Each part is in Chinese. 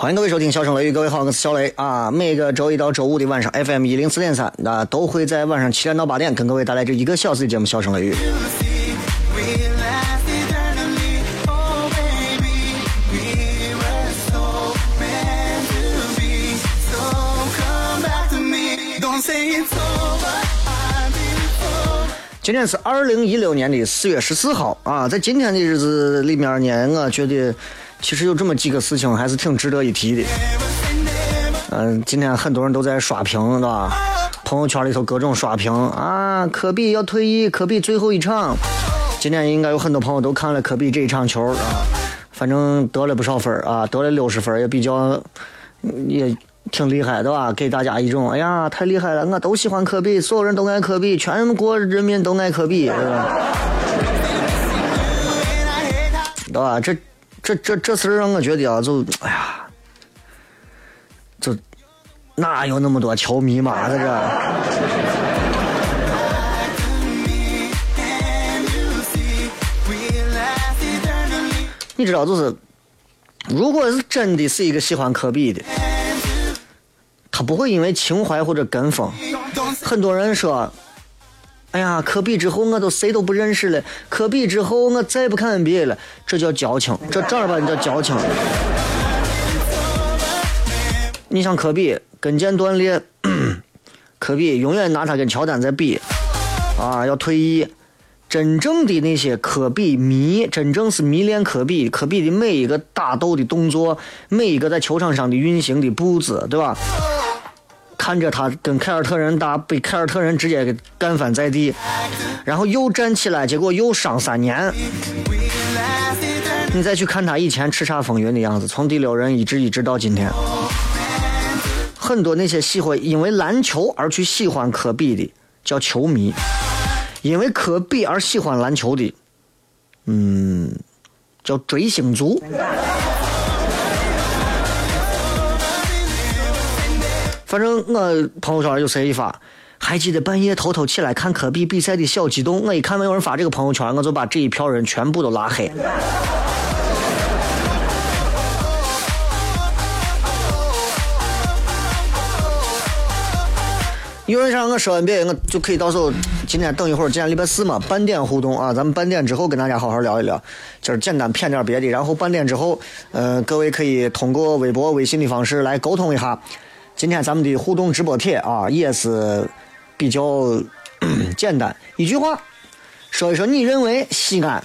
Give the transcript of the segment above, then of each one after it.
欢迎各位收听《笑声雷雨》，各位好，我是小雷啊。每个周一到周五的晚上，FM 一零四点三，那都会在晚上七点到八点，跟各位带来这一个小时的节目《笑声雷雨》。今天是二零一六年的四月十四号啊，在今天的日子里面呢，我觉得。其实有这么几个事情还是挺值得一提的。嗯，今天很多人都在刷屏，是吧？朋友圈里头各种刷屏啊，科比要退役，科比最后一场。今天应该有很多朋友都看了科比这一场球啊，反正得了不少分啊，得了六十分，也比较也挺厉害的吧？给大家一种，哎呀，太厉害了，我都喜欢科比，所有人都爱科比，全国人民都爱科比，是吧？对吧？这。这这这事儿让我觉得啊，就哎呀，就哪有那么多球迷嘛，在这。你知道，就是如果是真的是一个喜欢科比的，他不会因为情怀或者跟风。很多人说。哎呀，科比之后我都谁都不认识了。科比之后我再不看 NBA 了，这叫矫情，这正儿八经叫矫情。你像科比跟腱断裂，科比永远拿他跟乔丹在比，啊，要退役。真正的那些科比迷，真正是迷恋科比，科比的每一个打斗的动作，每一个在球场上的运行的步子，对吧？看着他跟凯尔特人打，被凯尔特人直接给干翻在地，然后又站起来，结果又伤三年。你再去看他以前叱咤风云的样子，从第六人一直一直到今天。很多那些喜欢因为篮球而去喜欢科比的叫球迷，因为科比而喜欢篮球的，嗯，叫追星族。反正我朋友圈有谁一发，还记得半夜偷偷起来看科比比赛的小激动。我一看没有人发这个朋友圈，我就把这一票人全部都拉黑。有人让我说 NBA，我就可以到时候今天等一会儿，今天礼拜四嘛，半点互动啊，咱们半点之后跟大家好好聊一聊。今儿简单谝点别的，然后半点之后，呃，各位可以通过微博、微信的方式来沟通一下。今天咱们的互动直播帖啊，也是比较 简单，一句话，说一说你认为西安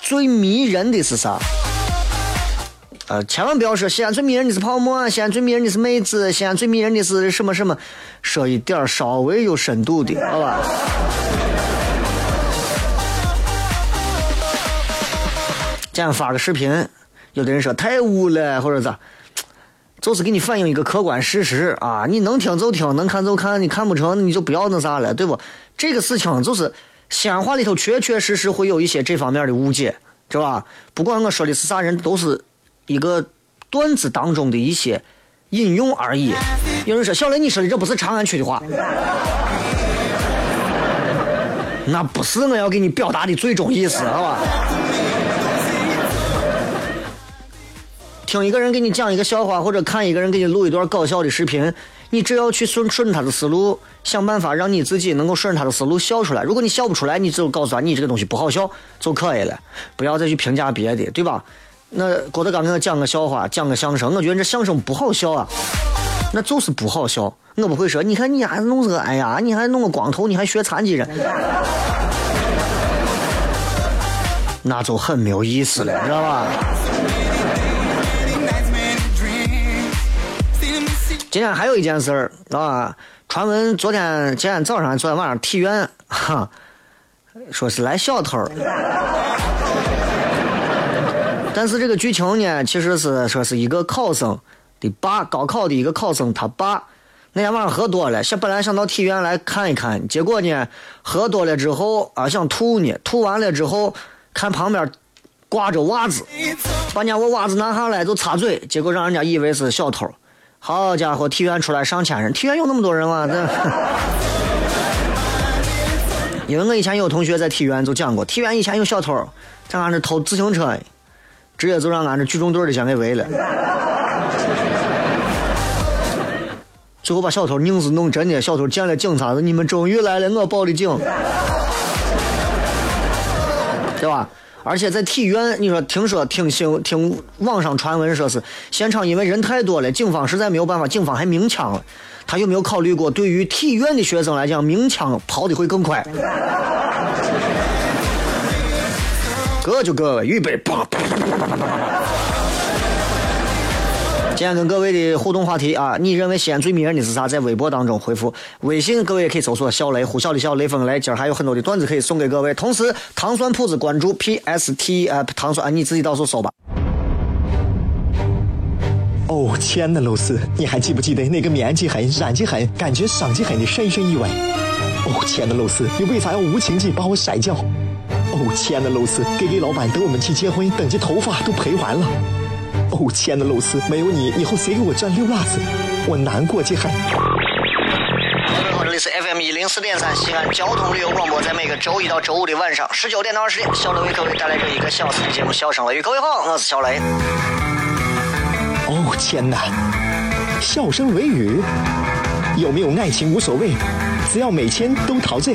最迷人的是啥？呃，千万不要说西安最迷人的是泡沫，西安最迷人的是妹子，西安最迷人的是什么什么，说一点稍微有深度的，好吧？今天发个视频，有的人说太污了，或者咋？就是给你反映一个客观事实啊！你能听就听，能看就看，你看不成你就不要那啥了，对不？这个事情就是西安话里头确确实实会有一些这方面的误解，是吧？不管我说的是啥人，都是一个段子当中的一些引用而已。有人说小雷，你说的这不是长安区的话，那不是我要给你表达的最终意思，好吧？听一个人给你讲一个笑话，或者看一个人给你录一段搞笑的视频，你只要去顺顺他的思路，想办法让你自己能够顺他的思路笑出来。如果你笑不出来，你就告诉他你这个东西不好笑就可以了，不要再去评价别的，对吧？那郭德纲给我讲个笑话，讲个相声，我觉得这相声不好笑啊，那就是不好笑。我不会说，你看你还弄这个，哎呀，你还弄个光头，你还学残疾人，那就很没有意思了，知道吧？今天还有一件事儿啊，传闻昨天今天早上昨天晚上体院哈，说是来小偷但是这个剧情呢，其实是说是一个考生的爸，高考的一个考生他爸那天晚上喝多了，想本来想到体院来看一看，结果呢喝多了之后啊想吐呢，吐完了之后看旁边挂着袜子，把人家我袜子拿下来就擦嘴，结果让人家以为是小偷。好家伙，体院出来上千人，体院有那么多人吗？这，因为我以前有同学在体院就讲过，体院以前有小偷在俺这偷自行车，直接就让俺这举重队的先给围了，最后把小偷硬是弄真的，小偷见了警察，你们终于来了，我报的警，对吧？而且在体院，你说听说听新听网上传闻说是现场因为人太多了，警方实在没有办法，警方还鸣枪了。他有没有考虑过，对于体院的学生来讲，鸣枪跑的会更快？各就各位，预备，啪啪啪啪啪啪啪。今天跟各位的互动话题啊，你认为西安最迷人的是啥？在微博当中回复，微信各位也可以搜索“小雷”，呼啸的小雷锋雷。今儿还有很多的段子可以送给各位。同时，糖酸铺子关注 P S T 呃糖酸，你自己到时候搜吧。哦，亲爱的露丝，你还记不记得那个面积狠、染技狠、感觉伤及狠的深深意外？哦，亲爱的露丝，你为啥要无情地把我甩掉？哦，亲爱的露丝给给老板等我们去结婚，等这头发都赔完了。哦，亲爱的露丝，没有你，以后谁给我蘸溜辣子？我难过极了。这里是 FM 一零四点三西安交通旅游广播，在每个周一到周五的晚上十九点到二十点，小雷为各位带来这一个小时的节目《笑声雷雨》。各位好，我是小雷。哦，天哪！笑声雷雨，有没有爱情无所谓，只要每天都陶醉。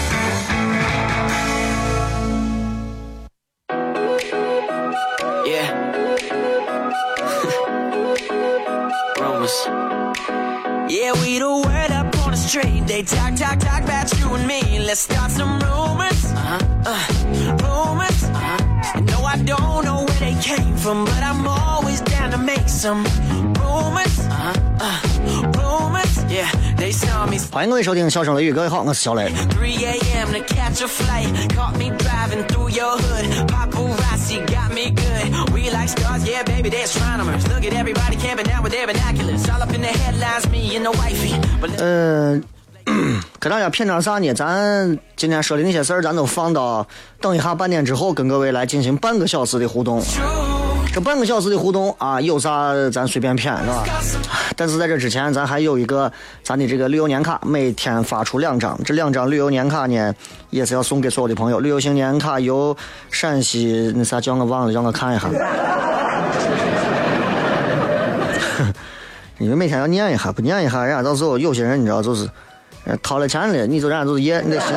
Street. They talk, talk, talk about you and me. Let's start some rumors. Uh-huh. Uh, rumors. Uh-huh. No, I don't know where they came from, but I'm always down to make some rumors. Uh-huh. Uh, rumors. Yeah, they saw me 欢迎各位收听《笑声雷雨》，各位好，我是小雷。嗯，给大家片点啥呢？咱今天说的那些事儿，咱都放到等一下半天之后，跟各位来进行半个小时的互动。这半个小时的互动啊，有啥咱随便谝，是吧？但是在这之前，咱还有一个咱的这个旅游年卡，每天发出两张。这两张旅游年卡呢，也是要送给所有的朋友。旅游型年卡由陕西那啥叫我忘了，让我看一下。你们每天要念一下，不念一下，人家到时候有些人你知道就是，掏了钱了，你就人家就是业，你得行。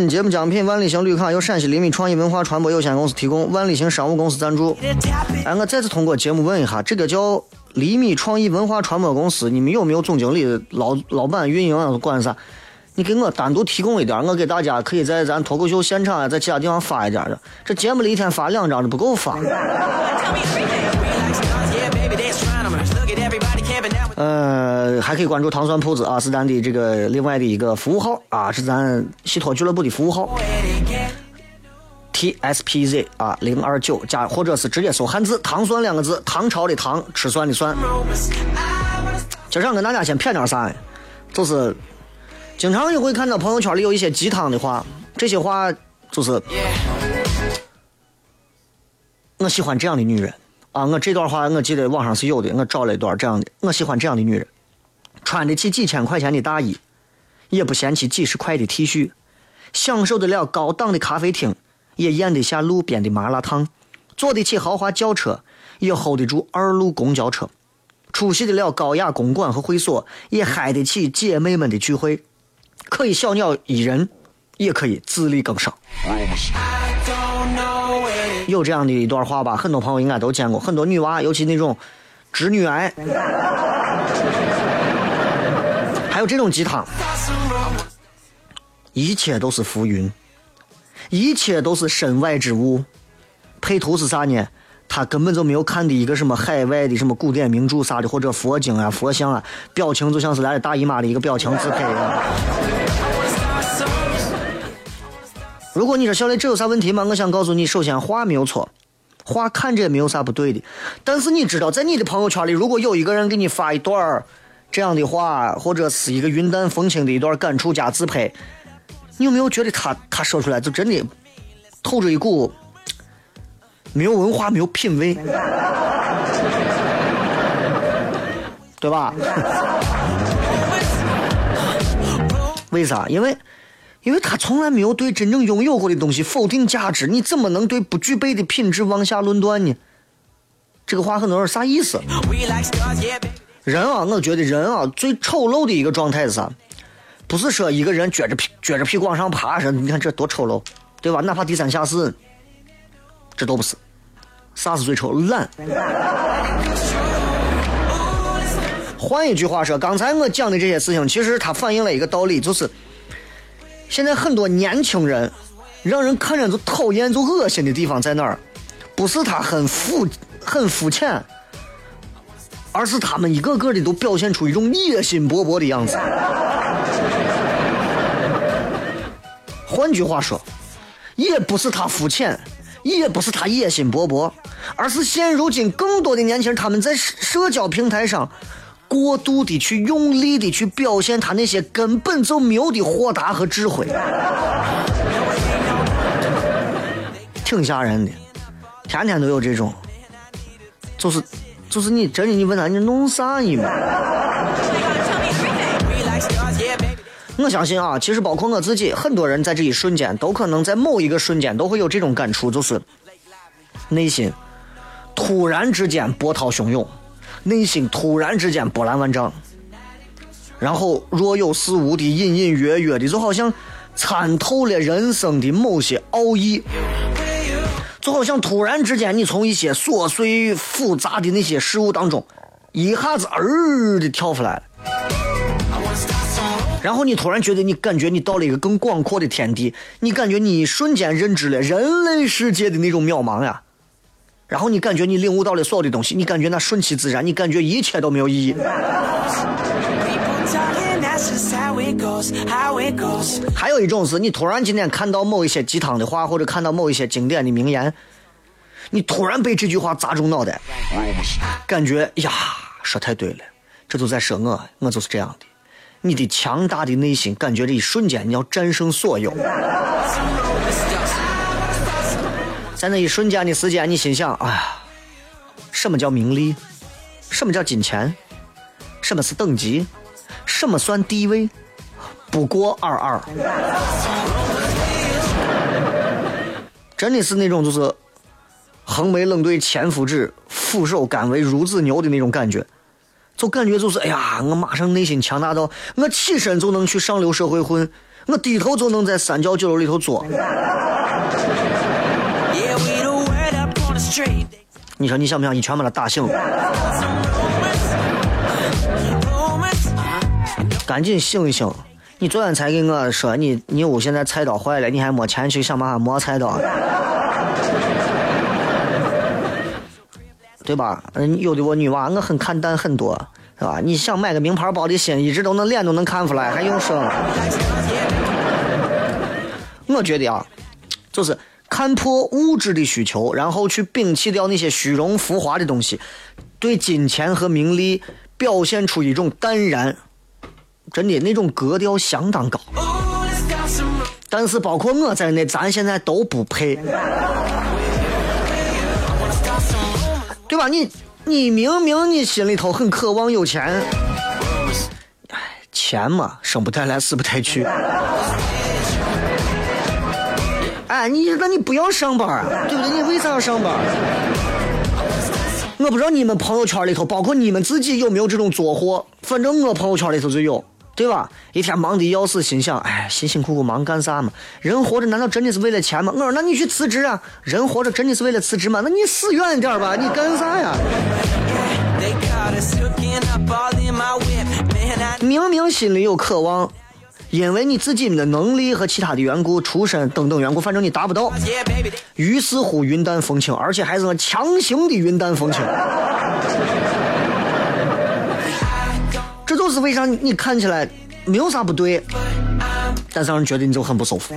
本节目奖品万里行绿卡由陕西厘米创意文化传播有限公司提供，万里行商务公司赞助。哎，我再次通过节目问一下，这个叫厘米创意文化传播公司，你们有没有总经理、老老板、运营啊，管啥？你给我单独提供一点，我给大家可以在咱脱口秀现场啊，在其他地方发一点的。这节目里一天发两张就不够发。呃，还可以关注糖酸铺子啊，是咱的这个另外的一个服务号啊，是咱西托俱乐部的服务号。T S P Z 啊零二九加，或者是直接搜汉字“糖蒜”两个字，唐朝的唐，吃蒜的蒜。今儿想跟大家先谝点啥呢？就是经常也会看到朋友圈里有一些鸡汤的话，这些话就是我喜欢这样的女人啊！我这段话我记得网上是有的，我找了一段这样的，我喜欢这样的女人，穿得起几千块钱的大衣，也不嫌弃几十块的 T 恤，享受得了高档的咖啡厅，也咽得下路边的麻辣烫，坐得起豪华轿车，也 hold 得住二路公交车，出席得了高雅公馆和会所，也嗨得起姐妹们的聚会，可以小鸟依人，也可以自力更生。有这样的一段话吧，很多朋友应该都见过，很多女娃，尤其那种直女癌，还有这种鸡汤，一切都是浮云，一切都是身外之物。配图是啥呢？他根本就没有看的一个什么海外的什么古典名著啥的，或者佛经啊、佛像啊，表情就像是来了大姨妈的一个表情自拍啊。如果你说小雷这有啥问题吗？我想告诉你，首先话没有错，话看着也没有啥不对的。但是你知道，在你的朋友圈里，如果有一个人给你发一段这样的话，或者是一个云淡风轻的一段感触加自拍，你有没有觉得他他说出来就真的透着一股没有文化、没有品味，对吧？为啥？因为。因为他从来没有对真正拥有过的东西否定价值，你怎么能对不具备的品质妄下论断呢？这个话很多人啥意思？人啊，我觉得人啊最丑陋的一个状态是啥？不是说一个人撅着屁撅着屁股往上爬，说你看这多丑陋，对吧？哪怕低三下四，这都不是。啥是最丑？懒。换一句话说，刚才我讲的这些事情，其实它反映了一个道理，就是。现在很多年轻人，让人看着就讨厌、就恶心的地方在哪儿？不是他很肤、很肤浅，而是他们一个个的都表现出一种野心勃勃的样子。换句话说，也不是他肤浅，也不是他野心勃勃，而是现如今更多的年轻人他们在社交平台上。过度的去用力的去表现他那些根本就没有的豁达和智慧，挺吓人的，天天都有这种，就是就是你真的你问他你弄啥呢嘛？我相信啊，其实包括我自己，很多人在这一瞬间都可能在某一个瞬间都会有这种感触，就是内心突然之间波涛汹涌。内心突然之间波澜万丈，然后若有似无的隐隐约约的，就好像参透了人生的某些奥义，就好像突然之间你从一些琐碎复杂的那些事物当中，一下子儿的跳出来了，然后你突然觉得你感觉你到了一个更广阔的天地，你感觉你瞬间认知了人类世界的那种渺茫呀。然后你感觉你领悟到了所有的东西，你感觉那顺其自然，你感觉一切都没有意义。还有一种是你突然今天看到某一些鸡汤的话，或者看到某一些经典的名言，你突然被这句话砸中脑袋，感觉呀，说太对了，这都在说我，我就是这样的。你的强大的内心感觉这一瞬间你要战胜所有。在那一瞬间的时间，你心想：哎呀，什么叫名利？什么叫金钱？什么是等级？什么算地位？不过尔尔。真的是那种就是横眉冷对千夫指，俯首甘为孺子牛的那种感觉，就感觉就是哎呀，我马上内心强大到我起身就能去上流社会混，我低头就能在三教九流里头做。你说你想不想一拳把他打醒？赶紧醒一醒！你昨天才跟我说你你屋现在菜刀坏了，你还没钱去想办法磨菜刀，对吧？嗯，有的我女娃我很看淡很多，是吧？你想买个名牌包的心一直都能脸都能看出来，还用说？我觉得啊，就是。看破物质的需求，然后去摒弃掉那些虚荣浮华的东西，对金钱和名利表现出一种淡然，真的那种格调相当高。但是包括我在内，咱现在都不配，对吧？你你明明你心里头很渴望有钱，哎，钱嘛，生不带来，死不带去。哎，你那你不要上班啊，对不对？你为啥要上班？我不知道你们朋友圈里头，包括你们自己有没有这种作货，反正我朋友圈里头就有，对吧？一天忙的要死，心想，哎，辛辛苦苦忙干啥嘛？人活着难道真的是为了钱吗？我说，那你去辞职啊！人活着真的是为了辞职吗？那你死远点吧，你干啥呀？明明心里有渴望。因为你自己的能力和其他的缘故、出身等等缘故，反正你达不到，于是乎云淡风轻，而且还是个强行的云淡风轻。这就是为啥你看起来没有啥不对，但是让人觉得你就很不舒服。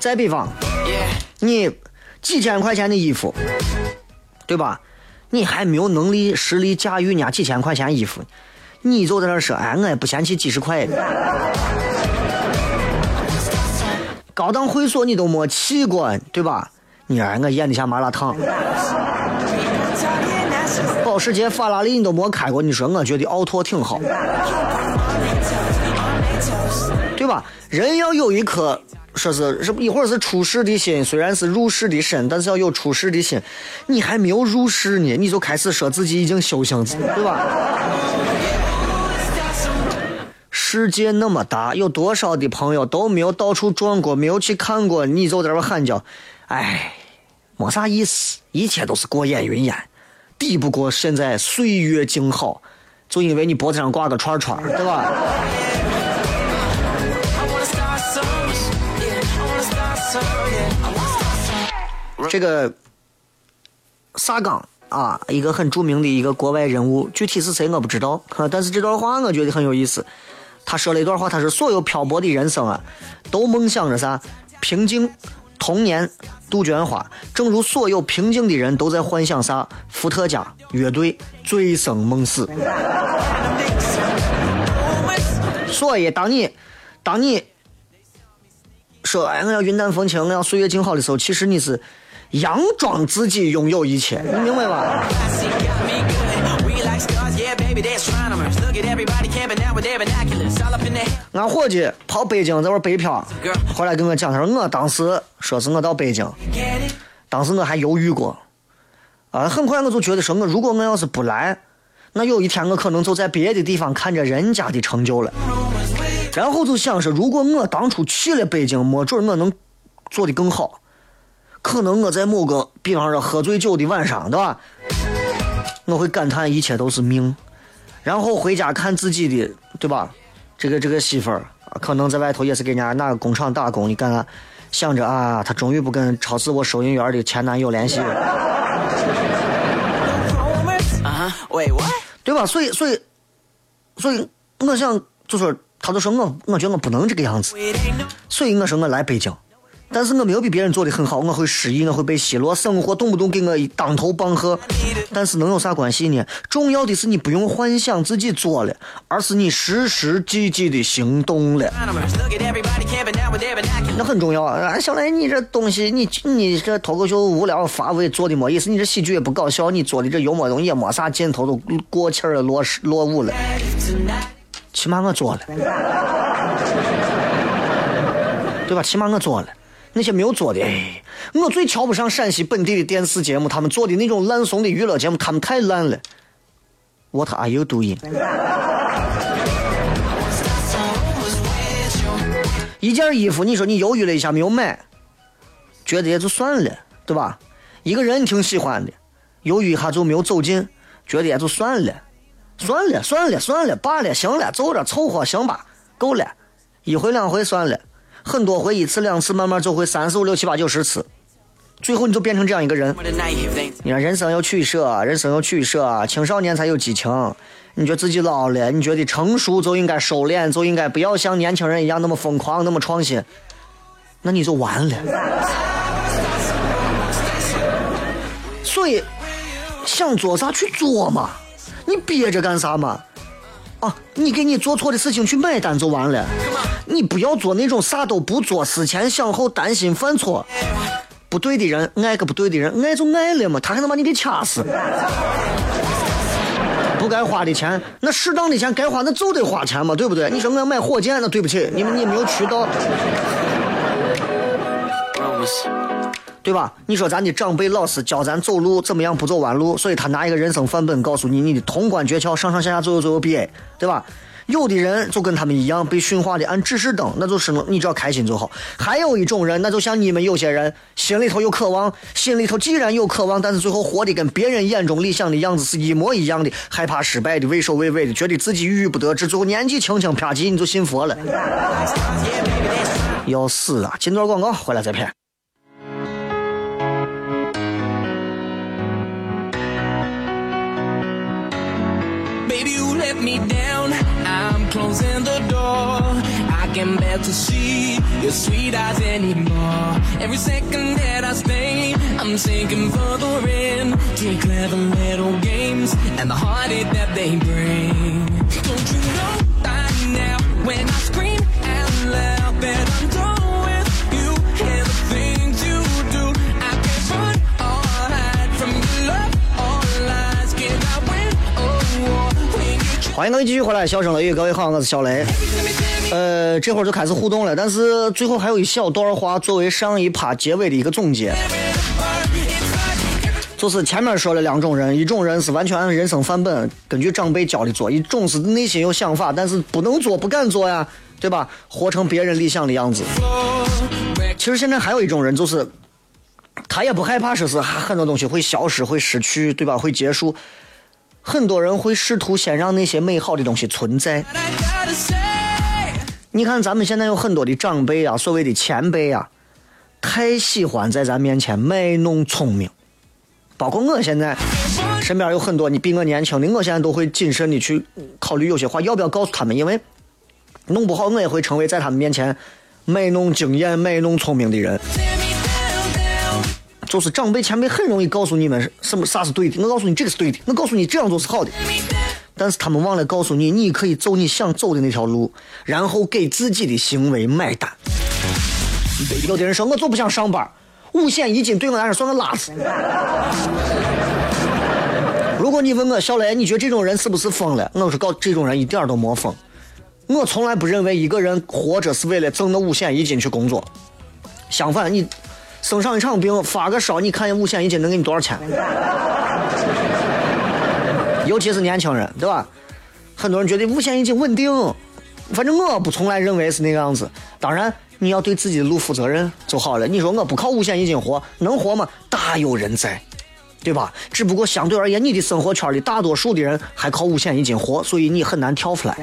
再比方。你几千块钱的衣服，对吧？你还没有能力实力驾驭人家几千块钱衣服，你就在那说，哎，我也不嫌弃几十块。高档会所你都没去过，对吧？你让我咽得下麻辣烫。保时捷、法拉利你都没开过，你说我觉得奥拓挺好，对吧？人要有一颗。说是是一会儿是出世的心，虽然是入世的身，但是要有出世的心。你还没有入世呢，你就开始说自己已经修行，对吧？世界那么大，有多少的朋友都没有到处转过，没有去看过，你就在这喊叫，哎，没啥意思，一切都是过眼云烟，抵不过现在岁月静好，就因为你脖子上挂个串串，对吧？这个萨冈啊，一个很著名的一个国外人物，具体是谁我不知道，但是这段话我觉得很有意思。他说了一段话，他说：“所有漂泊的人生啊，都梦想着啥？平静、童年、杜鹃花。正如所有平静的人都在幻想啥？伏特加、乐队、醉生梦死。所以，当你，当你说哎，我要云淡风轻，我要岁月静好的时候，其实你是。”佯装自己拥有一切，你明白吧？俺伙计跑北京在玩北漂，后来跟我讲，他说我当时说是我到北京，当时我还犹豫过，啊，很快我就觉得说，我如果我要是不来，那有一天我可能就在别的地方看着人家的成就了，然后就想说，如果我当初去了北京，没准我能做的更好。可能我在某个，比方说喝醉酒的晚上，对吧？我会感叹一切都是命，然后回家看自己的，对吧？这个这个媳妇儿，可能在外头也是给人家哪个工厂打工，你看看，想着啊，她终于不跟超市我收银员的前男友联系了，对吧？所以所以所以，我想就说，他就说我，我觉得我不能这个样子，所以我说我来北京。但是我没有比别人做的很好，我会失意，我会被奚落，生活动不动给我当头棒喝。但是能有啥关系呢？重要的是你不用幻想自己做了，而是你实实际际的行动了。那很重要啊！小雷，你这东西，你你这脱口秀无聊乏味，做的没意思，你这喜剧也不搞笑，你做的这幽默东西也没啥劲头，都过气了，落落伍了。起码我做了，对吧？起码我做了。那些没有做的，哎，我最瞧不上陕西本地的电视节目，他们做的那种烂怂的娱乐节目，他们太烂了。What are you doing？一件衣服，你说你犹豫了一下没有买，觉得也就算了，对吧？一个人挺喜欢的，犹豫一下就没有走进，觉得也就算了，算了，算了，算了，罢了，行了，走着凑合，行吧，够了，一回两回算了。很多回，一次两次，慢慢就会三四五六七八九十次，最后你就变成这样一个人。你看人生有取舍，人生有取舍，青少年才有激情。你觉得自己老了，你觉得成熟就应该收敛，就应该不要像年轻人一样那么疯狂，那么创新，那你就完了。所以，想做啥去做嘛，你憋着干啥嘛？啊，你给你做错的事情去买单就完了，你不要做那种啥都不做、思前想后、担心犯错。不对的人爱个不对的人，爱就爱了嘛，他还能把你给掐死。不该花的钱，那适当的钱该花那就得花钱嘛，对不对？你说我要买火箭，那对不起，你们你没有渠道，对吧？你说咱的长辈老师教咱走路怎么样不走弯路，所以他拿一个人生范本告诉你你的通关诀窍，上上下下左右左右 B A，对吧？有的人就跟他们一样被驯化的按指示灯，那就是你只要开心就好。还有一种人，那就像你们有些人，心里头有渴望，心里头既然有渴望，但是最后活的跟别人眼中理想的样子是一模一样的，害怕失败的，畏首畏尾的，觉得自己郁郁不得志，最后年纪轻轻啪叽你就信佛了，要死啊！进段广告，回来再骗。Closing the door. I can bear to see your sweet eyes anymore. Every second that I stay, I'm sinking further in to clever little games and the heartache that they bring. Don't you know by now when I scream 欢迎各位继续回来，笑声雷雨，各位好，我是小雷。呃，这会儿就开始互动了，但是最后还有一小段话作为上一趴结尾的一个总结。就是前面说了两种人，一种人是完全按人生范本，根据长辈教的做；一种是内心有想法，但是不能做、不敢做呀，对吧？活成别人理想的样子。其实现在还有一种人，就是他也不害怕，说是很多东西会消失、会失去，对吧？会结束。很多人会试图先让那些美好的东西存在。你看，咱们现在有很多的长辈啊，所谓的前辈啊，太喜欢在咱面前卖弄聪明。包括我现在身边有很多你比我年轻的，我现在都会谨慎的去考虑有些话要不要告诉他们，因为弄不好我也会成为在他们面前卖弄经验、卖弄聪明的人。就是长辈前辈很容易告诉你们什么啥是对的，我告诉你这个是对的，我告诉你这样做是好的。但是他们忘了告诉你，你可以走你想走的那条路，然后给自己的行为买单。有的人说，我就不想上班，五险一金对我来说算个垃圾。如果你问我小雷，你觉得这种人是不是疯了？我是告这种人一点都没疯。我从来不认为一个人活着是为了挣那五险一金去工作。相反，你生上一场病，发个烧，你看五险一金能给你多少钱？尤其是年轻人，对吧？很多人觉得五险一金稳定，反正我不从来认为是那个样子。当然，你要对自己的路负责任就好了。你说我不靠五险一金活，能活吗？大有人在，对吧？只不过相对而言，你的生活圈里大多数的人还靠五险一金活，所以你很难跳出来。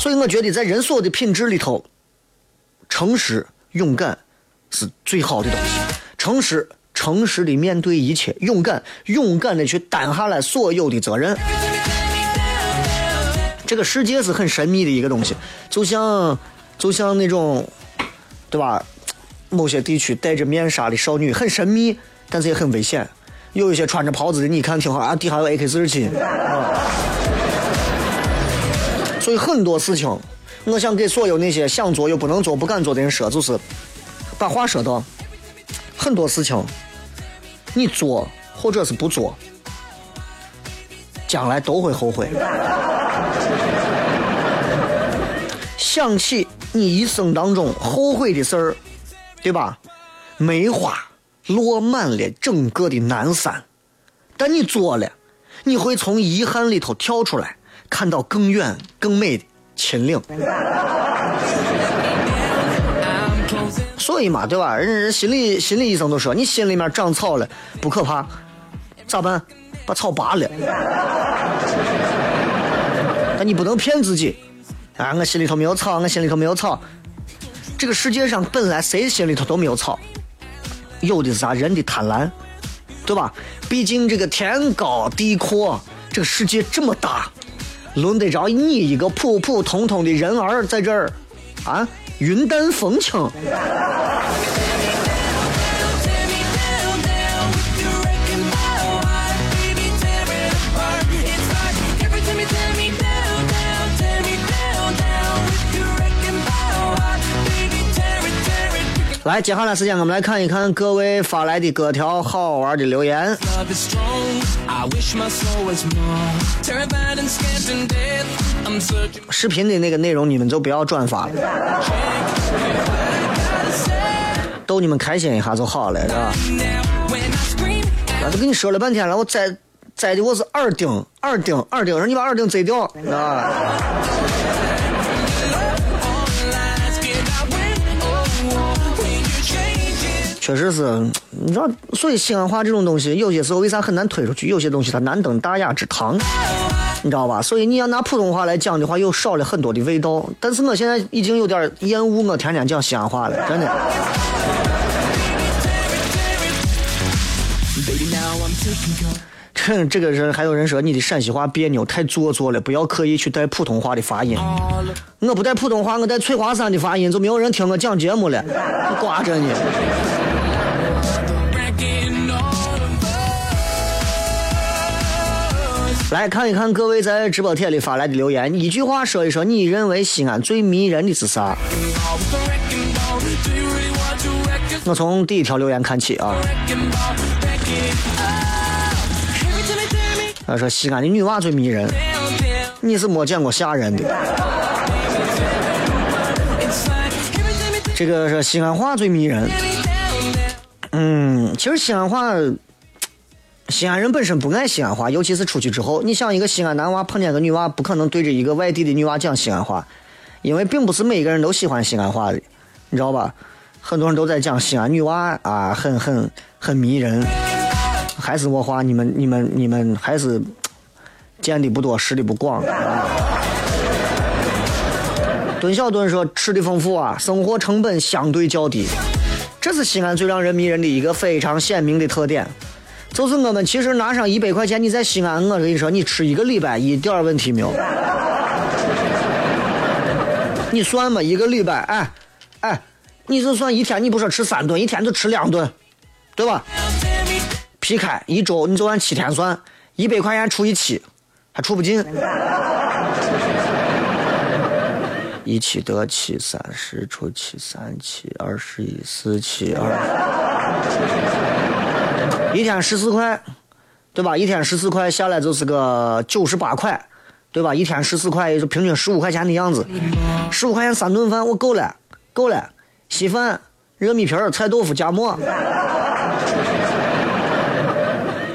所以我觉得，在人所有的品质里头，诚实、勇敢是最好的东西。诚实，诚实的面对一切；勇敢，勇敢的去担下来所有的责任。这个世界是很神秘的一个东西，就像就像那种，对吧？某些地区戴着面纱的少女很神秘，但是也很危险。有一些穿着袍子的，你一看挺好啊，底下有 AK 四十七。所以很多事情，我想给所有那些想做又不能做、不敢做的人说，就是把话说到，很多事情，你做或者是不做，将来都会后悔。想起你一生当中后悔的事儿，对吧？梅花落满了整个的南山，但你做了，你会从遗憾里头跳出来，看到更远更美的秦岭。所以嘛，对吧？人人心理心理医生都说，你心里面长草了不可怕，咋办？把草拔了。但你不能骗自己，啊，我心里头没有草，我心里头没有草。这个世界上本来谁心里头都没有草，有的是啥人的贪婪，对吧？毕竟这个天高地阔，这个世界这么大，轮得着你一个普普通通的人儿在这儿啊云淡风轻？来，接下来时间我们来看一看各位发来的各条好玩的留言。视频的那个内容你们就不要转发了，逗你们开心一下就好了，是吧.我都跟你说了半天了，我摘摘的我是耳钉，耳钉，耳钉，让你把耳钉摘掉，啊，确实是，你知道，所以西安话这种东西，有些时候为啥很难推出去？有些东西它难登大雅之堂，你知道吧？所以你要拿普通话来讲的话，又少了很多的味道。但是我现在已经有点厌恶我天天讲西安话了，真的。Baby, now I'm taking control. 这这个人还有人说你的陕西话别扭，太做作了，不要刻意去带普通话的发音。我不带普通话，我带翠华山的发音，就没有人听我讲节目了，挂着呢。来看一看各位在直播贴里发来的留言，一句话说一说你认为西安最迷人的是啥？我从第一条留言看起啊。他说西安的女娃最迷人，你是没见过吓人的。这个是西安话最迷人，嗯，其实西安话西安人本身不爱西安话，尤其是出去之后。你想，一个西安男娃碰见个女娃，不可能对着一个外地的女娃讲西安话，因为并不是每个人都喜欢西安话的，你知道吧？很多人都在讲西安女娃啊，很很很迷人。还是我话，你们你们你们还是见的不多，识的不广。啊蹲小蹲说吃的丰富啊，生活成本相对较低。这是西安最让人迷人的一个非常鲜明的特点，就是我们其实拿上一百块钱，你在西安，我跟你说，你吃一个礼拜一点问题没有。你算嘛，一个礼拜，哎，哎，你就算一天，你不说吃三顿，一天就吃两顿，对吧？劈开一周，你就按七天算，一百块钱除以七，还除不尽。一七得七，三十除七三七，二十一四七二，一天十四块，对吧？一天十四块下来就是个九十八块，对吧？一天十四块也就平均十五块钱的样子，十五块钱三顿饭我够了，够了，稀饭、热米皮、菜豆腐夹馍。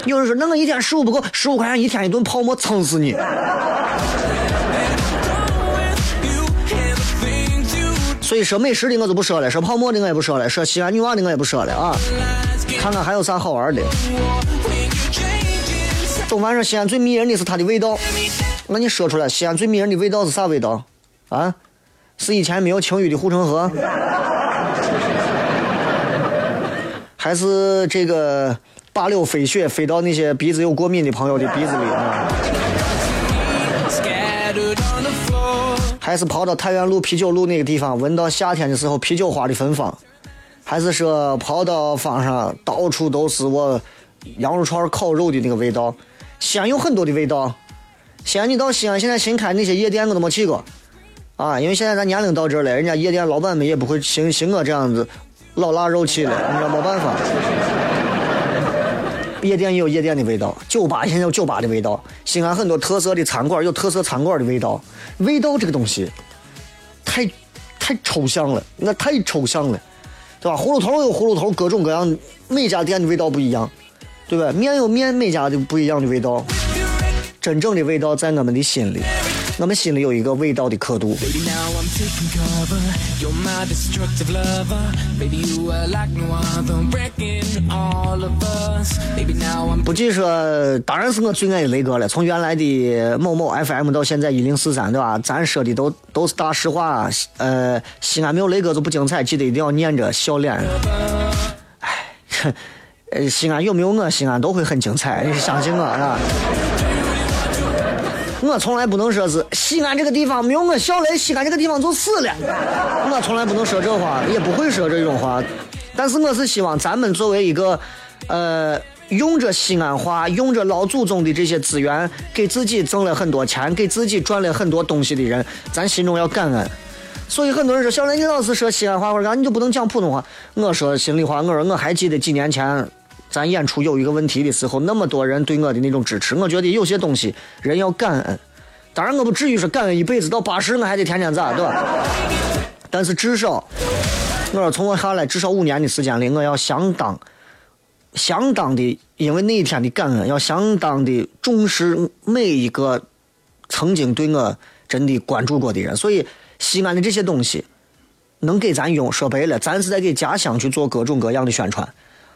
有人说那我一天十五不够，十五块钱一天一顿泡馍撑死你。所以说美食的我就不说了，说泡馍的我也不说了，说西安女娃的我也不说了啊。看看还有啥好玩的。总反正西安最迷人的是它的味道。那你说出来，西安最迷人的味道是啥味道？啊？是以前没有晴雨的护城河，还是这个八柳飞雪飞到那些鼻子有过敏的朋友的鼻子里啊？还是跑到太原路啤酒路那个地方，闻到夏天的时候啤酒花的芬芳，还是说跑到坊上到处都是我羊肉串烤肉的那个味道。西安有很多的味道，西安你到西安现在新开那些夜店我都没去过，啊，因为现在咱年龄到这儿了，人家夜店老板们也不会兴兴我这样子老腊肉气了，你知道没办法。夜店也有夜店的味道，酒吧现在有酒吧的味道，西安很多特色的餐馆有特色餐馆的味道。味道这个东西，太太抽象了，那太抽象了，对吧？葫芦头有葫芦头各种各样，每家店的味道不一样，对吧？面有面每家的不一样的味道，真正的味道在我们的心里。我们心里有一个味道的刻度。不计说，当然是我最爱的雷哥了。从原来的某某 FM 到现在一零四三，对吧？咱说的都都是大实话。呃，西安没有雷哥就不精彩。记得一定要念着笑脸。哎，西安有没有我，西安都会很精彩。相信我啊！我从来不能说是西安这个地方没有我小雷，西安这个地方就死了。我从来不能说这话，也不会说这种话。但是我是希望咱们作为一个，呃，用着西安话，用着老祖宗的这些资源，给自己挣了很多钱，给自己赚了很多东西的人，咱心中要感恩。所以很多人说小雷，你老是说西安话或者啥，你就不能讲普通话。我说心里话，我说我还记得几年前。咱演出有一个问题的时候，那么多人对我的那种支持，我觉得有些东西人要感恩。当然，我不至于说感恩一辈子，到八十我还得天天咋，对吧？但是至少，我说从我下来至少五年的时间里，我要相当、相当的，因为那一天的感恩，要相当的重视每一个曾经对我真的关注过的人。所以，西安的这些东西能给咱用，说白了，咱是在给家乡去做各种各样的宣传。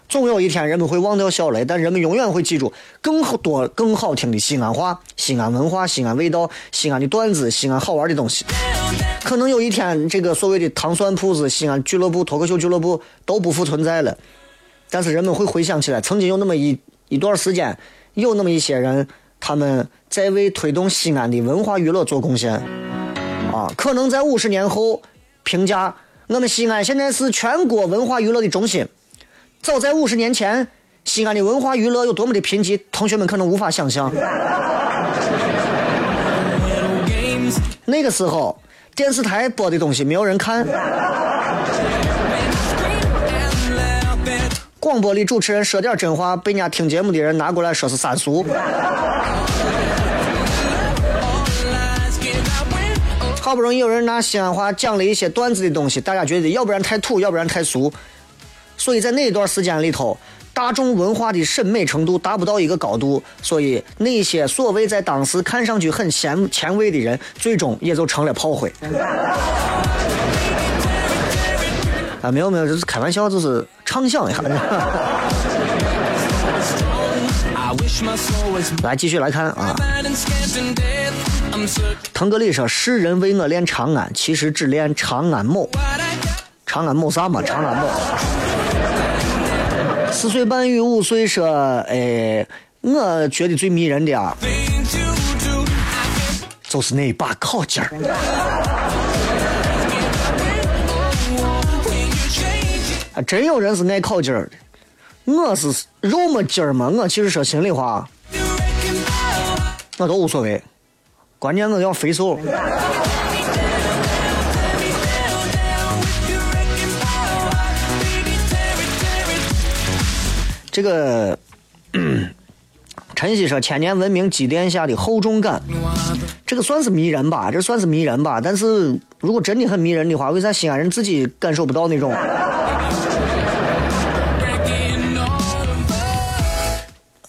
总有一天人们会忘掉小雷，但人们永远会记住更多、更好听的西安话、西安文化、西安味道、西安的段子、西安好玩的东西。可能有一天，这个所谓的糖蒜铺子、西安俱乐部、脱口秀俱乐部都不复存在了，但是人们会回想起来，曾经有那么一一段时间，有那么一些人，他们在为推动西安的文化娱乐做贡献。啊，可能在五十年后评价我们西安现在是全国文化娱乐的中心。早在五十年前，西安的文化娱乐有多么的贫瘠，同学们可能无法想象。那个时候，电视台播的东西没有人看，广播里主持人说点真话，被人家听节目的人拿过来说是三俗。好不容易有人拿西安话讲了一些段子的东西，大家觉得要不然太土，要不然太俗，所以在那段时间里头，大众文化的审美程度达不到一个高度，所以那些所谓在当时看上去很前前卫的人，最终也就成了炮灰。啊，没有没有，这是开玩笑，就是畅想一下。来，继续来看啊。腾格里说：“世人为我恋长安，其实只恋长安某。长安某啥嘛？长安某。”四岁半与五岁说：“哎，我觉得最迷人的啊，就是那一把铐尖儿。when you change it. 啊，真有人是爱铐尖儿的。我是肉么筋儿嘛，我其实说心里话，我都无所谓，关键我要肥瘦。这个 晨曦说，千年文明积淀下的厚重感，这个算是迷人吧？这算是迷人吧？但是如果真的很迷人的话，为啥西安人自己感受不到那种？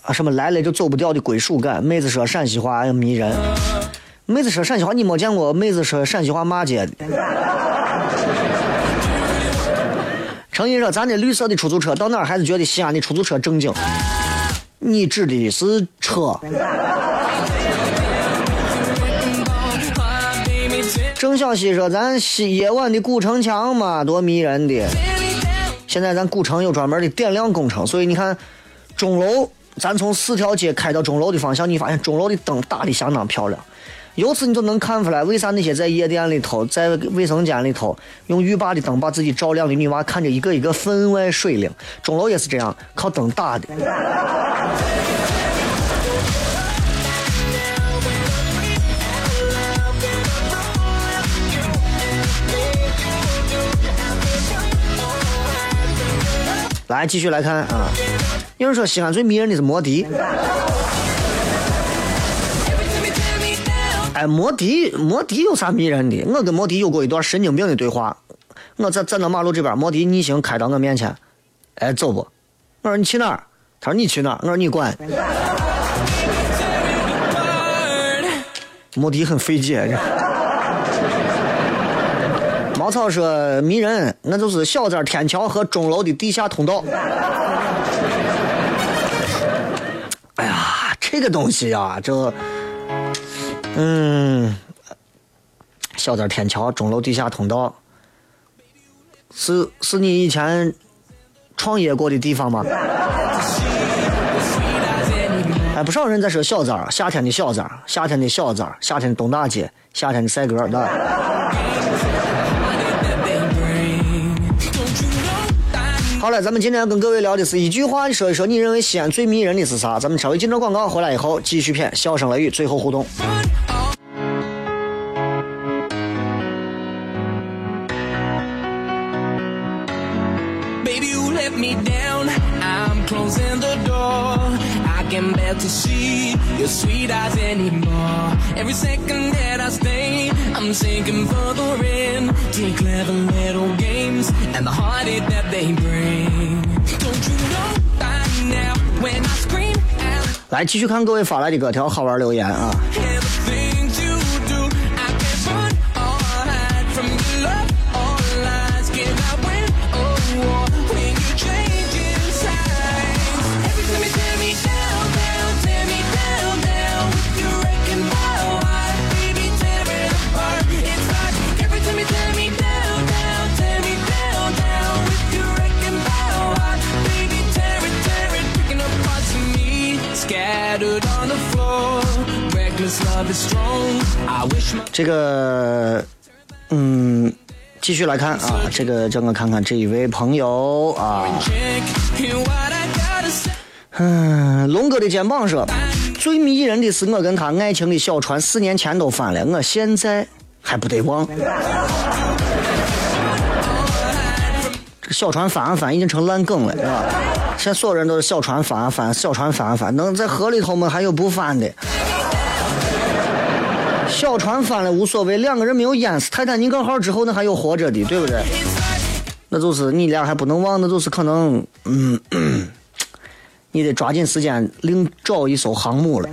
啊，什么来了就走不掉的归属感。妹子说陕西话迷人，妹子说陕西话你没见过妹子说陕西话骂街的。程毅说：“咱这绿色的出租车到哪儿还是觉得西安的出租车正经。你指的是车？郑小西说：“咱西夜晚的古城墙嘛，多迷人的。现在咱古城有专门的点亮工程，所以你看钟楼，咱从四条街开到钟楼的方向，你发现钟楼的灯打的相当漂亮。由此你就能看出来，为啥那些在夜店里头、在卫生间里头用浴霸的灯把自己照亮的女娃，看着一个一个分外水灵。钟楼也是这样，靠灯打的。来，继续来看啊。有人说西安最迷人的是摩的，哎，摩的摩的有啥迷人的？我跟摩的有过一段神经病的对话。我在站到马路这边，摩的逆行开到我面前，哎，走不？我说你去哪儿？他说你去哪儿？我说你管。摩的很费解。毛草说迷人，那就是小寨天桥和钟楼的地下通道。哎呀，这个东西啊，这，嗯，小寨天桥、钟楼地下通道，是是你以前创业过的地方吗？哎，不少人在说小寨，夏天的小寨，夏天的小寨，夏天的东大街，夏天的赛格，对吧？好了，咱们今天跟各位聊的是一句话，你说一说你认为西安最迷人的是啥？咱们稍微进段广告，回来以后继续片笑声雷雨，最后互动。Baby, you let me down. I'm closing the door. I can bear to see your sweet eyes anymore. Every second that I stay, I'm sinking further in to clever little games and the heartache that they bring. Don't you know by now when I scream out 来，继续看各位发来的各条好玩留言啊！ 这个，嗯，继续来看啊，这个叫我看看这一位朋友啊，嗯，龙哥的肩膀说，最迷人的是我跟他爱情的小船四年前都翻了，我现在还不得忘。这个小船翻啊翻已经成烂梗了，是吧？现在所有人都是小船翻啊翻，小船翻啊翻，能在河里头吗？还有不翻的。小船翻了无所谓，两个人没有淹死。泰坦尼克号之后，那还有活着的，对不对？那就是你俩还不能忘，那就是可能，嗯，你得抓紧时间另找一艘航母了。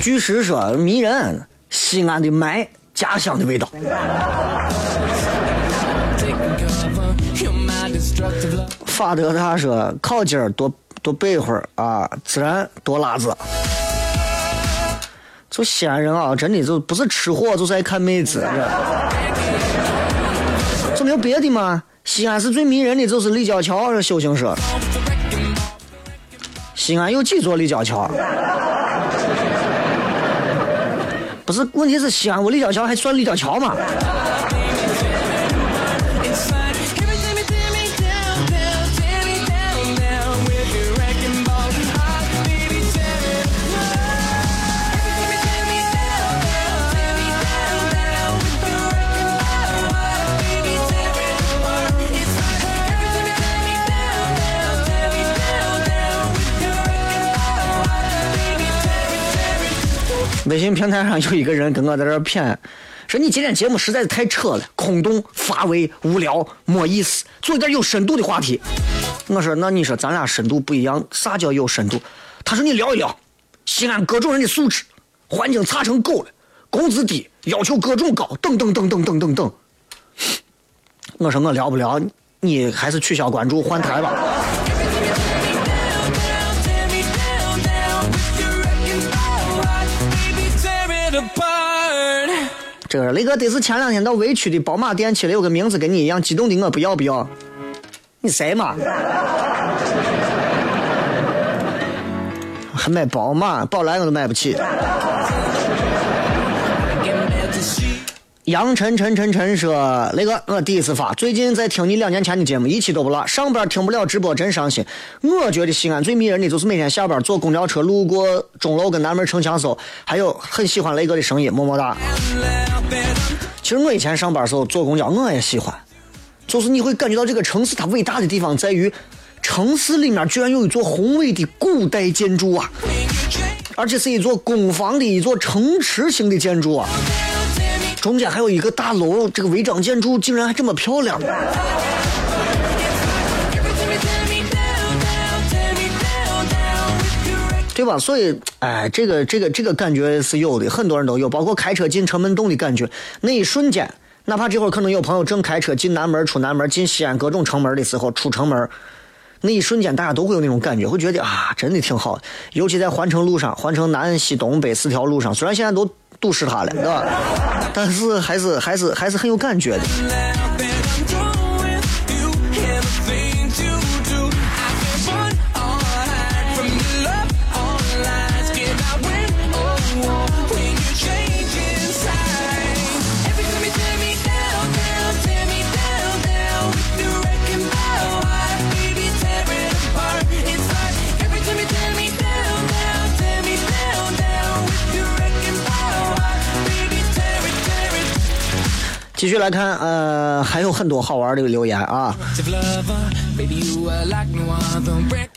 据实说，迷人，西安的霾，家乡的味道。法德他说，靠劲儿多多背会儿啊，自然多辣子。就西安人啊，真的就不是吃货，就是爱看妹子。是吧就没有别的吗？西安是最迷人的，就是立交桥。这修行说，西安有几座立交桥？不是，问题是西安我立交桥还算立交桥吗？微信平台上有一个人跟我在这儿谝，说你今天节目实在是太扯了，空洞、乏味、无聊，没意思，做一点有深度的话题。我说那你说咱俩深度不一样，啥叫有深度？他说你聊一聊西安各种人的素质，环境差成狗了，工资低，要求各种高，等等等等等等等。我说我聊不聊，你还是取消关注换台吧。这个雷哥得是前两天到维区的宝马店去了，有个名字跟你一样激动的，我不要不要。你谁嘛？还买宝马，宝来我都买不起。杨晨晨晨晨说：“雷哥，我第一次发，最近在听你两年前的节目，一期都不落。上班听不了直播，真伤心。我觉得西安最迷人的就是每天下班坐公交车路过钟楼跟南门城墙时候，还有很喜欢雷哥的声音，么么哒。其实我以前上班时候坐公交，我也喜欢，就是你会感觉到这个城市它伟大的地方在于，城市里面居然有一座宏伟的古代建筑啊，而且是一座公房的一座城池型的建筑啊。”中间还有一个大楼，这个违章建筑竟然还这么漂亮。对吧？所以，哎，这个这个这个感觉是有的，很多人都有，包括开车进城门洞的感觉，那一瞬间，哪怕这会儿可能有朋友正开车进南门、出南门、进西安各种城门的时候，出城门。那一瞬间，大家都会有那种感觉，会觉得啊，真的挺好。尤其在环城路上，环城南西东北四条路上，虽然现在都堵死他了，是吧？但是还是还是还是很有感觉的。续来看，呃，还有很多好玩的留言啊。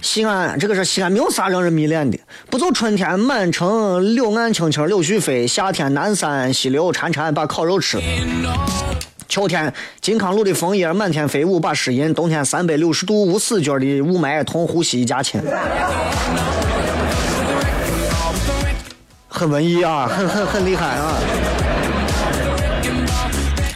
西安这个是西安，没有啥让人迷恋的。不就春天满城柳岸青青柳絮飞，夏天南山溪流潺潺把烤肉吃。秋天金康路的枫叶满天飞舞把诗吟，冬天三百六十度无死角的雾霾同呼吸一家亲。很文艺啊，很很很厉害啊！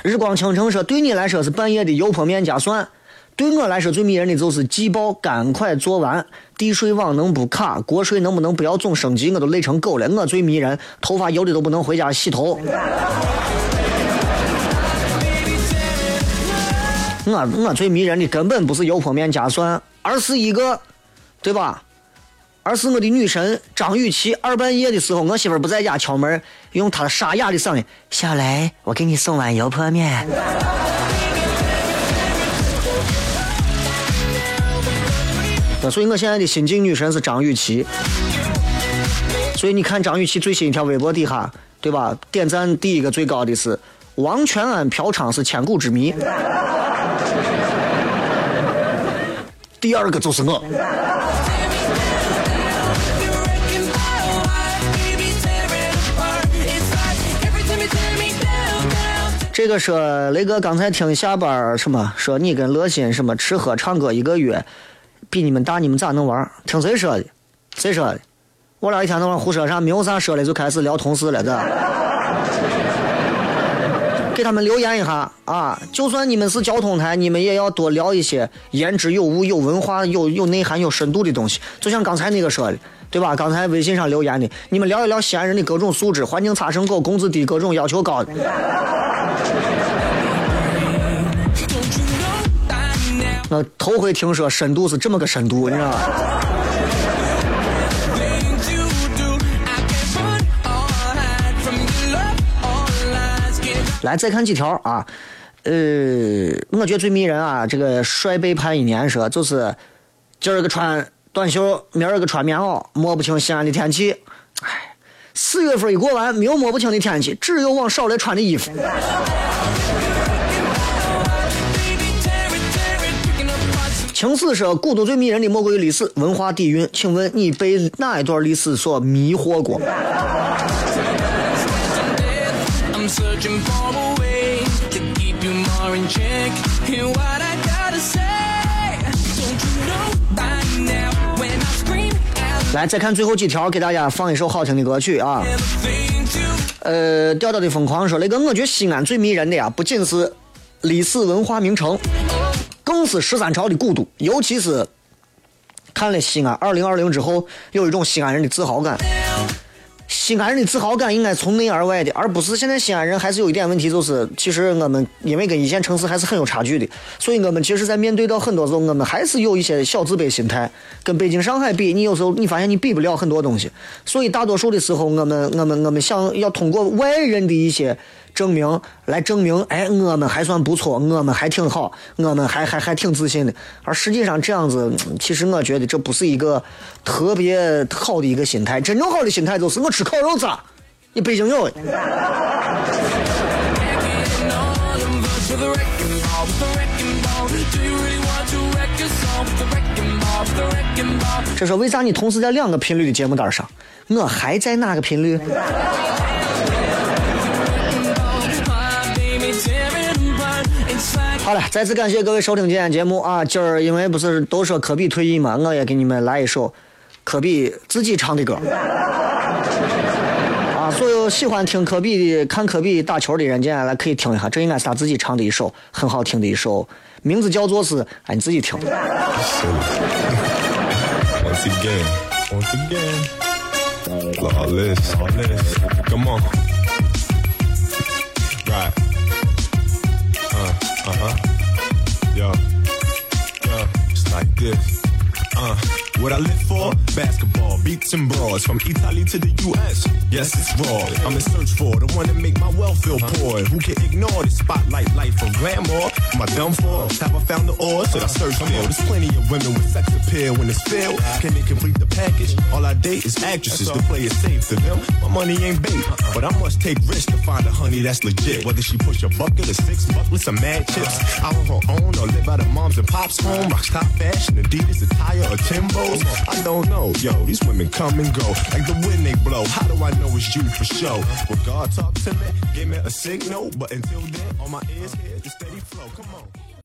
日光倾城说，对你来说是半夜的油泼面加蒜，对我来说最迷人的就是季报赶快做完，地税网能不卡，国税能不能不要总升级，我都累成狗了。我最迷人，头发油的都不能回家洗头。我我最迷人的根本不是油泼面加蒜，而是一个，对吧？而是我的女神张雨绮，二半夜的时候，我媳妇儿不在家敲门，用她沙哑的嗓音：“小雷，我给你送碗油泼面。”所以我现在的新晋女神是张雨绮。所以你看张雨绮最新一条微博底下，对吧？点赞第一个最高的是王全安嫖娼是千古之谜，第二个就是我。这个说雷哥刚才听下班什么说你跟乐心什么吃喝唱歌一个月比你们大，你们咋能玩？听谁说的？谁说的？我俩一天到晚胡说啥？没有啥说的就开始聊同事了，这。给他们留言一下啊！就算你们是交通台，你们也要多聊一些言之有物、有文化、有有内涵、有深度的东西。就像刚才那个说的，对吧？刚才微信上留言的，你们聊一聊西安人的各种素质，环境差成狗，工资低，各种要求高的。Don't you know by now? 我头回听说深度是这么个深度，你知道吧？来，再看几条啊，呃，我觉得最迷人啊，这个帅背叛一年说就是今儿个穿短袖，明儿个穿棉袄，摸不清西安的天气。哎，四月份一过完，没有摸不清的天气，只有往少来穿的衣服。情史说，古都最迷人的莫过于历史文化底蕴。请问你被哪一段历史所迷惑过？来，再看最后几条，给大家放一首好听的歌曲啊。呃，调调的疯狂说，那个我觉得西安最迷人的呀，不仅是历史文化名城，更是十三朝的古都。尤其是看了西安二零二零之后，有一种西安人的自豪感。西安人的自豪感应该从内而外的，而不是现在西安人还是有一点问题，就是其实我们因为跟一线城市还是很有差距的，所以我们其实在面对到很多时候，我们还是有一些小自卑心态。跟北京、上海比，你有时候你发现你比不了很多东西，所以大多数的时候，我们我们我们想要通过外人的一些证明来证明，哎，我们还算不错，我们还挺好，我们还还还挺自信的。而实际上这样子，其实我觉得这不是一个特别好的一个心态。真正好的心态就是我吃烤肉咋？你北京有？这是为啥你同时在两个频率的节目单上，我还在哪个频率？好了，再次感谢各位收听今天节目啊！今儿因为不是都说科比退役嘛，我也给你们来一首科比自己唱的歌。啊，所有喜欢听科比的、看科比打球的人，接下来可以听一下，这应该是他自己唱的一首很好听的一首，名字叫做是，哎，你自己听。Once again, once again. Lawless, lawless. Come on. Right. Uh, uh huh. Yo, yo, it's like this. Uh, what I live for? Basketball, beats and bras from Italy to the US. Yes, it's raw. I'm in search for the one that make my wealth feel poor. Who can ignore the spotlight life from? Am I done for? Have I found the ore? Should I search for? There's plenty of women with sex appeal when it's filled. Can they complete the package? All I date is actresses. The play is safe to them. My money ain't bait, but I must take risks to find a honey that's legit. Whether she push a bucket or six bucklets or mad chips, out on her own or live out of mom's and pop's home. Rocks top fashion, Adidas, attire, or Timbo's. I don't know, yo. These women come and go like the wind they blow. How do I know it's you for sure? Well, God talk to me, give me a signal, but until then, on my ears here, the steady flow. Come on.